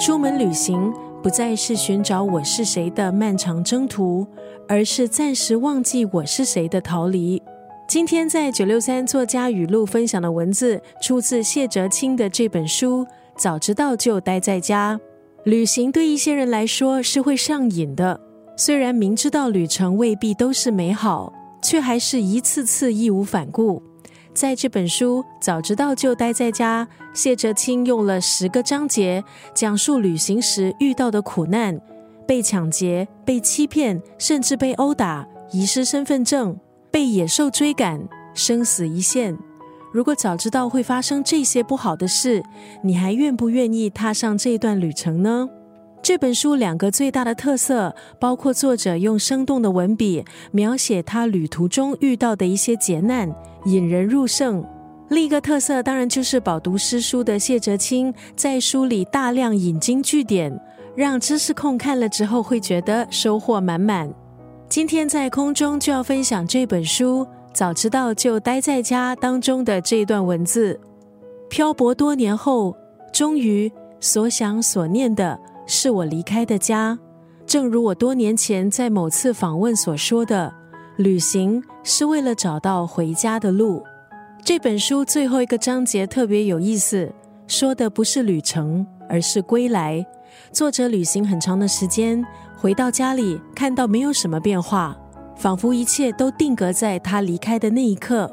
出门旅行不再是寻找我是谁的漫长征途，而是暂时忘记我是谁的逃离。今天在九六三作家语录分享的文字，出自谢哲青的这本书。早知道就待在家。旅行对一些人来说是会上瘾的，虽然明知道旅程未必都是美好，却还是一次次义无反顾。在这本书《早知道就待在家》，谢哲青用了十个章节，讲述旅行时遇到的苦难：被抢劫、被欺骗，甚至被殴打、遗失身份证、被野兽追赶、生死一线。如果早知道会发生这些不好的事，你还愿不愿意踏上这段旅程呢？这本书两个最大的特色，包括作者用生动的文笔描写他旅途中遇到的一些劫难，引人入胜；另一个特色当然就是饱读诗书的谢哲青在书里大量引经据典，让知识控看了之后会觉得收获满满。今天在空中就要分享这本书，早知道就待在家当中的这段文字：漂泊多年后，终于所想所念的。是我离开的家，正如我多年前在某次访问所说的，旅行是为了找到回家的路。这本书最后一个章节特别有意思，说的不是旅程，而是归来。作者旅行很长的时间，回到家里看到没有什么变化，仿佛一切都定格在他离开的那一刻。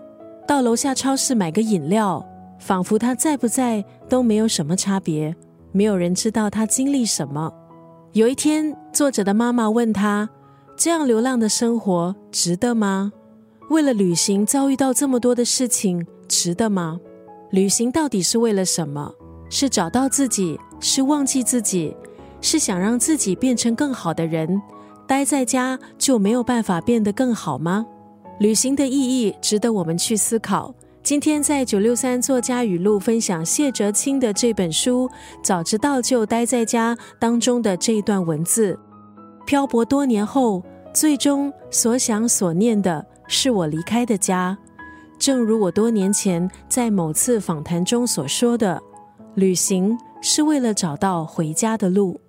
到楼下超市买个饮料，仿佛他在不在都没有什么差别。没有人知道他经历什么。有一天，作者的妈妈问他：“这样流浪的生活值得吗？为了旅行遭遇到这么多的事情，值得吗？旅行到底是为了什么？是找到自己？是忘记自己？是想让自己变成更好的人？待在家就没有办法变得更好吗？旅行的意义值得我们去思考。”今天在九六三作家语录分享谢哲青的这本书《早知道就待在家》当中的这一段文字：漂泊多年后，最终所想所念的是我离开的家。正如我多年前在某次访谈中所说的，旅行是为了找到回家的路。